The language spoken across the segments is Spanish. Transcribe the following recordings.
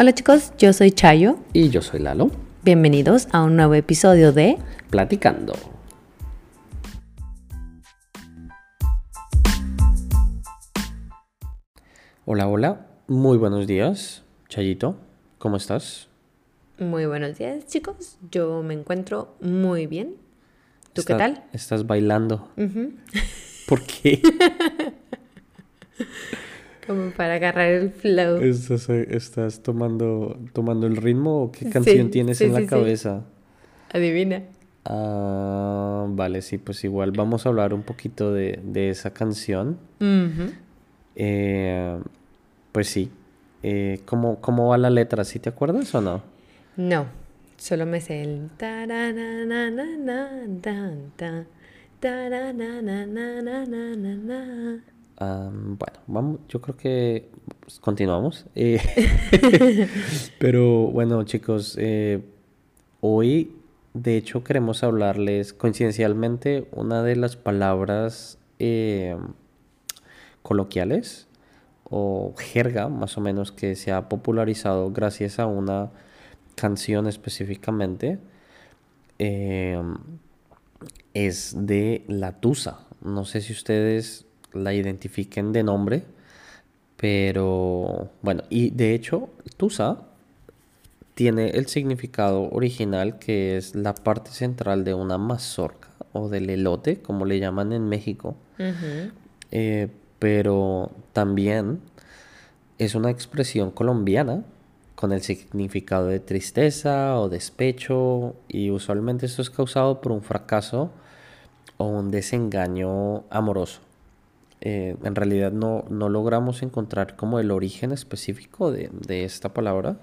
Hola chicos, yo soy Chayo. Y yo soy Lalo. Bienvenidos a un nuevo episodio de Platicando. Hola, hola. Muy buenos días, Chayito. ¿Cómo estás? Muy buenos días chicos, yo me encuentro muy bien. ¿Tú qué tal? Estás bailando. ¿Por qué? Como para agarrar el flow. ¿Estás, tomando, tomando el ritmo o qué canción tienes en la cabeza? Adivina. Ah, vale, sí, pues igual vamos a hablar un poquito de, esa canción. Eh, pues sí. Eh, ¿cómo, ¿Cómo va la letra? ¿Sí te acuerdas o no? No, solo me sé el bueno, vamos, yo creo que pues, continuamos. Eh, pero bueno, chicos, eh, hoy de hecho queremos hablarles coincidencialmente una de las palabras eh, coloquiales o jerga más o menos que se ha popularizado gracias a una canción específicamente es de La Tusa. No sé si ustedes la identifiquen de nombre, pero bueno, y de hecho, Tusa tiene el significado original que es la parte central de una mazorca o del elote, como le llaman en México. Eh, pero también es una expresión colombiana con el significado de tristeza o despecho y usualmente esto es causado por un fracaso o un desengaño amoroso. Eh, en realidad no, no, logramos encontrar como el origen específico de, esta palabra,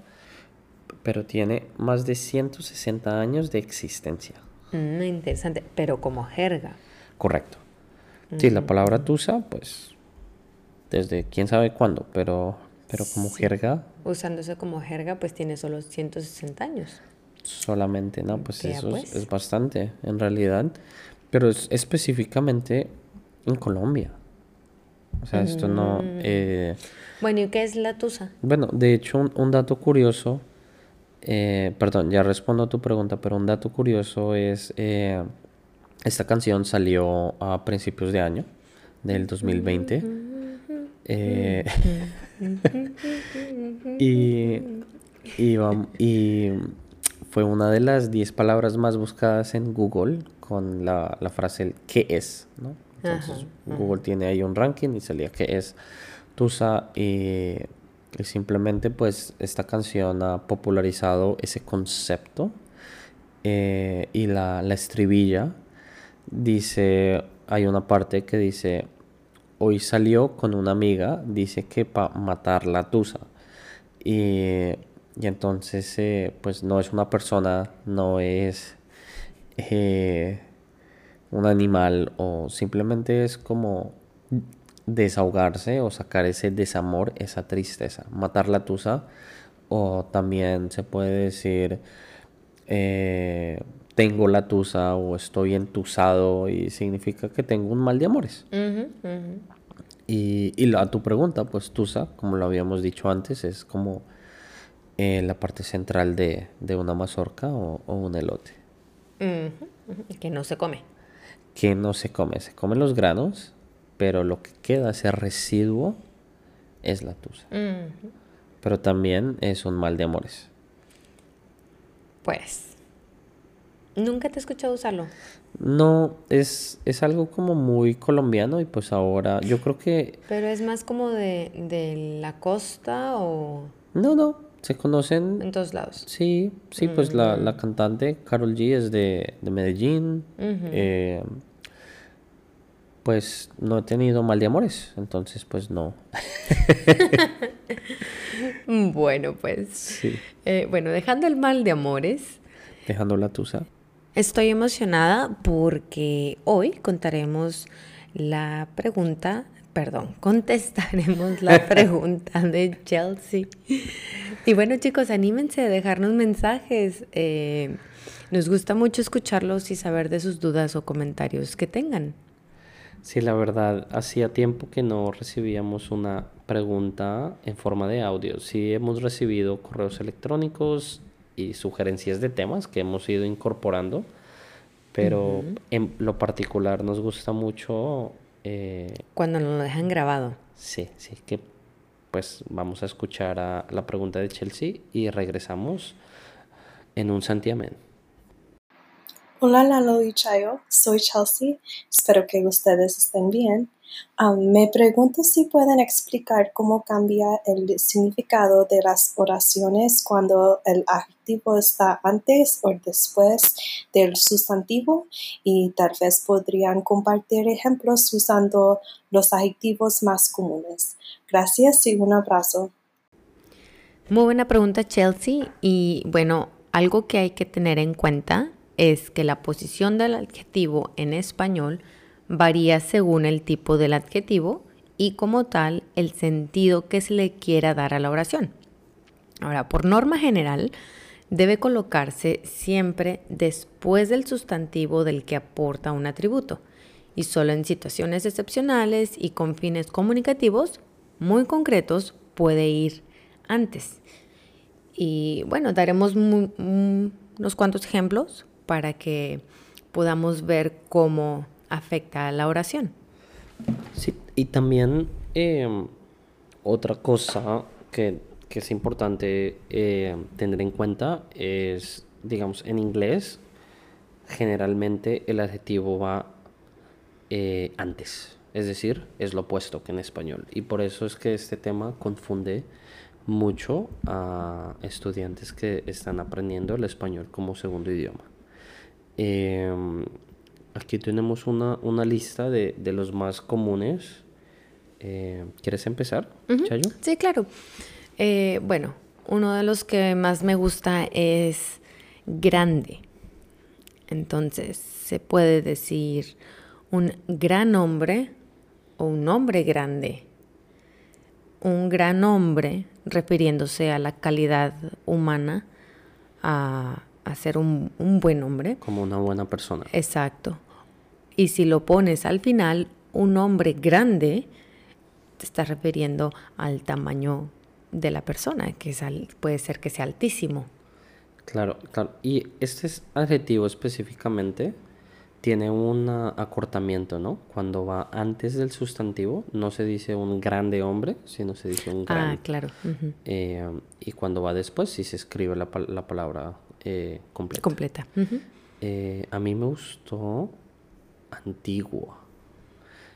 pero tiene más de 160 años de existencia. Mm, interesante, pero como jerga. Correcto. Sí, la palabra tusa, pues, desde quién sabe cuándo, pero, pero como jerga. Usándose como jerga, pues tiene solo 160 años. Solamente, ¿no? Pues eso Es, pues. es, bastante, en realidad. Pero es específicamente en Colombia. O sea, esto no... Mm. Eh, bueno, ¿y qué es la tusa? Bueno, de hecho, un, dato curioso, eh, perdón, ya respondo a tu pregunta, pero un dato curioso es, eh, esta canción salió a principios de año, del 2020. y, y, y, fue una de las 10 palabras más buscadas en Google con la, la frase ¿qué es? ¿no? Entonces Google tiene ahí un ranking y salía que es Tusa y, simplemente pues esta canción ha popularizado ese concepto eh, y la, la estribilla dice, hay una parte que dice, hoy salió con una amiga, dice que para matar la Tusa. Y, y entonces, eh, pues no es una persona, no es eh, un animal o simplemente es como desahogarse o sacar ese desamor, esa tristeza, matar la tusa o también se puede decir eh, tengo la tusa o estoy entusado y significa que tengo un mal de amores. Y, y a tu pregunta, pues tusa, como lo habíamos dicho antes, es como eh, la parte central de, una mazorca o, un elote. Que no se come que no se come. Se comen los granos, pero lo que queda, ese residuo, es la tusa. Pero también es un mal de amores. Pues, nunca te he escuchado usarlo. No, es, es algo como muy colombiano y pues ahora yo creo que... Pero es más como de, de la costa o... No, no, se conocen... En todos lados. Sí, sí, pues la, la, mm. cantante Carol G es de, de Medellín pues no he tenido mal de amores, entonces pues no. bueno, pues. Sí. Eh, bueno, dejando el mal de amores. Dejando la tusa. Estoy emocionada porque hoy contaremos la pregunta, perdón, contestaremos la pregunta de Chelsea. Y bueno chicos, anímense a dejarnos mensajes. Eh, nos gusta mucho escucharlos y saber de sus dudas o comentarios que tengan. Sí, la verdad, hacía tiempo que no recibíamos una pregunta en forma de audio. Sí hemos recibido correos electrónicos y sugerencias de temas que hemos ido incorporando, pero en lo particular nos gusta mucho... Eh, Cuando nos lo dejan grabado. Sí, sí, que pues vamos a escuchar a la pregunta de Chelsea y regresamos en un santiamén. Hola Lalo y Chayo, soy Chelsea, espero que ustedes estén bien. me pregunto si pueden explicar cómo cambia el significado de las oraciones cuando el adjetivo está antes o después del sustantivo y tal vez podrían compartir ejemplos usando los adjetivos más comunes. Gracias y un abrazo. Muy buena pregunta Chelsea y bueno, algo que hay que tener en cuenta es que la posición del adjetivo en español varía según el tipo del adjetivo y como tal el sentido que se le quiera dar a la oración. Ahora, por norma general, debe colocarse siempre después del sustantivo del que aporta un atributo y solo en situaciones excepcionales y con fines comunicativos muy concretos puede ir antes. Y bueno, daremos unos cuantos ejemplos para que podamos ver cómo afecta la oración. Sí, y también em, otra cosa que, es importante em, tener en cuenta es, digamos, en inglés, generalmente el adjetivo va eh, antes, es decir, es lo opuesto que en español. Y por eso es que este tema confunde mucho a estudiantes que están aprendiendo el español como segundo idioma. Em, aquí tenemos una, lista de, los más comunes. Eh, ¿Quieres empezar, Chayo? Sí, claro. Eh, bueno, uno de los que más me gusta es grande. Entonces, se puede decir un gran hombre o un hombre grande. Un gran hombre, refiriéndose a la calidad humana, a a ser un, buen hombre. Como una buena persona. Exacto. Y si lo pones al final, un hombre grande, te estás refiriendo al tamaño de la persona, que es puede ser que sea altísimo. Claro, claro. Y este adjetivo específicamente tiene un acortamiento, ¿no? Cuando va antes del sustantivo, no se dice un grande hombre, sino se dice un gran. Ah, claro. Eh, y cuando va después, sí se escribe la, la palabra eh, completa. Completa. Eh, a mí me gustó antigua.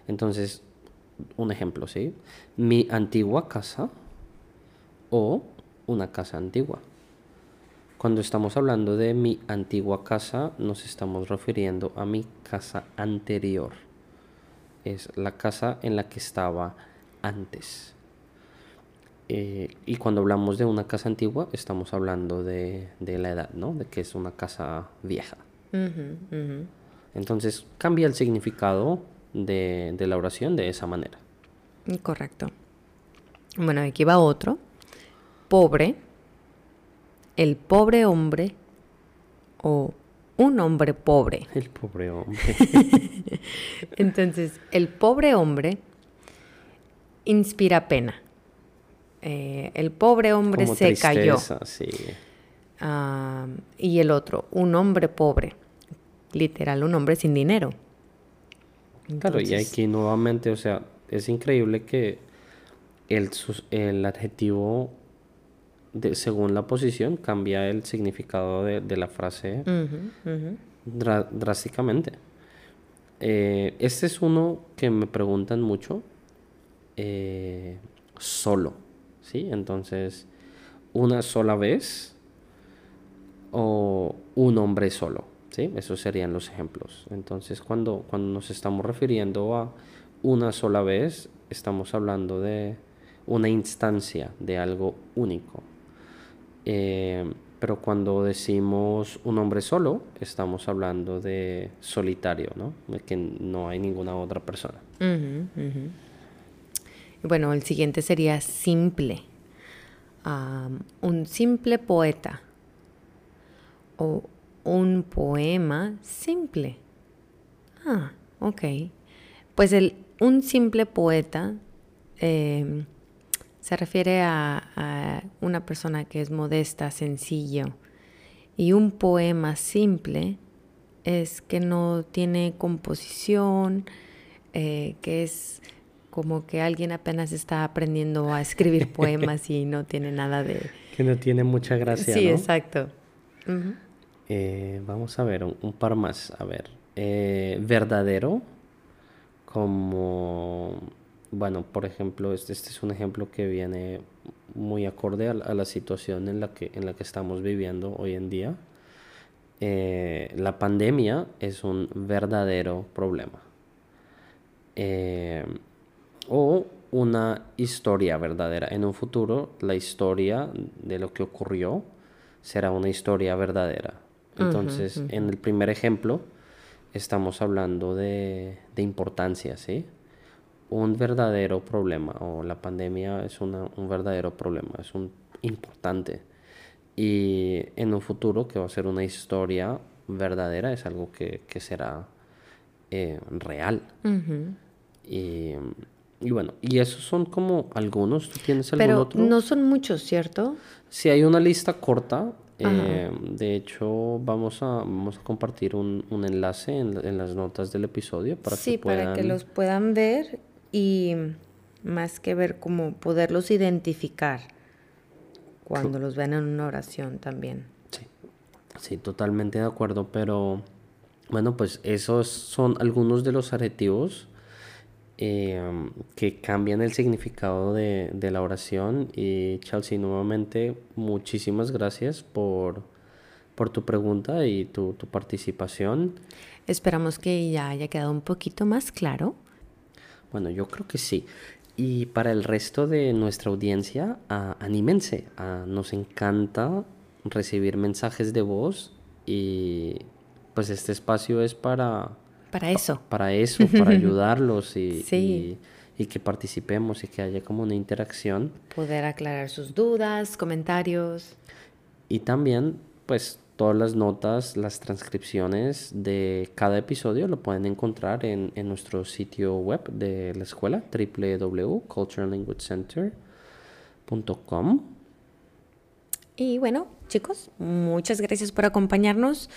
Entonces, un ejemplo, ¿sí? Mi antigua casa o una casa antigua. Cuando estamos hablando de mi antigua casa, nos estamos refiriendo a mi casa anterior. Es la casa en la que estaba antes. Eh, y cuando hablamos de una casa antigua, estamos hablando de, la edad, ¿no? De que es una casa vieja. Entonces cambia el significado de, la oración de esa manera. Correcto. Bueno, aquí va otro. Pobre, el pobre hombre o un hombre pobre. El pobre hombre. Entonces, el pobre hombre inspira pena. Eh, el pobre hombre se cayó. Ah, y el otro, un hombre pobre, literal, un hombre sin dinero. Claro, y aquí nuevamente, o sea, es increíble que el, el adjetivo, de, según la posición, cambia el significado de, la frase drásticamente. Eh, este es uno que me preguntan mucho, eh, solo. ¿Sí? Entonces, una sola vez o un hombre solo, ¿sí? Esos serían los ejemplos. Entonces, cuando, cuando nos estamos refiriendo a una sola vez, estamos hablando de una instancia, de algo único. Eh, pero cuando decimos un hombre solo, estamos hablando de solitario, ¿no? De que no hay ninguna otra persona. Bueno, el siguiente sería simple. un simple poeta o un poema simple. Ah, ok. Pues el, un simple poeta em, Se refiere a, una persona que es modesta, sencillo. Y un poema simple es que no tiene composición, eh, que es como que alguien apenas está aprendiendo a escribir poemas y no tiene nada de... Que no tiene mucha gracia. Sí, exacto. Eh, vamos a ver un, par más. A ver, eh, verdadero, como, bueno, por ejemplo, este, este, es un ejemplo que viene muy acorde a, la situación en la, que, en la que estamos viviendo hoy en día. Eh, la pandemia es un verdadero problema. O una historia verdadera. En un futuro, la historia de lo que ocurrió será una historia verdadera. Entonces, en el primer ejemplo, estamos hablando de, de, importancia, ¿sí? Un verdadero problema, o la pandemia es un verdadero problema, es un importante. Y en un futuro, que va a ser una historia verdadera, es algo que, que será eh, real. y, y, bueno, y esos son como algunos. ¿Tú tienes algún Pero otro? no son muchos, ¿cierto? Sí, hay una lista corta. Eh, de hecho, vamos a, vamos a compartir un, un enlace en, en, las notas del episodio para sí, que puedan... para que los puedan ver y más que ver, como poderlos identificar cuando los ven en una oración también. Sí, sí, totalmente de acuerdo, pero bueno, pues esos son algunos de los adjetivos Em, que cambian el significado de, de, la oración. Y Chelsea, nuevamente, muchísimas gracias por, por tu pregunta y tu, tu, participación. Esperamos que ya haya quedado un poquito más claro. Bueno, yo creo que sí. Y para el resto de nuestra audiencia, anímense. nos encanta recibir mensajes de voz y pues este espacio es para para eso. Para eso, para ayudarlos y, y, que participemos y que haya como una interacción. Poder aclarar sus dudas, comentarios. Y también, pues, todas las notas, las transcripciones de cada episodio lo pueden encontrar en, en nuestro sitio web de la escuela, www.culturallanguagecenter.com. Y bueno, chicos, muchas gracias por acompañarnos.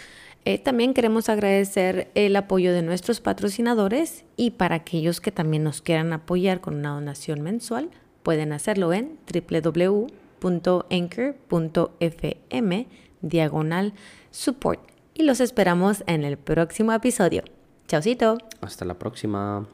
Eh, también queremos agradecer el apoyo de nuestros patrocinadores y para aquellos que también nos quieran apoyar con una donación mensual, pueden hacerlo en www.anchor.fm diagonal support. Y los esperamos en el próximo episodio. Chaucito. Hasta la próxima.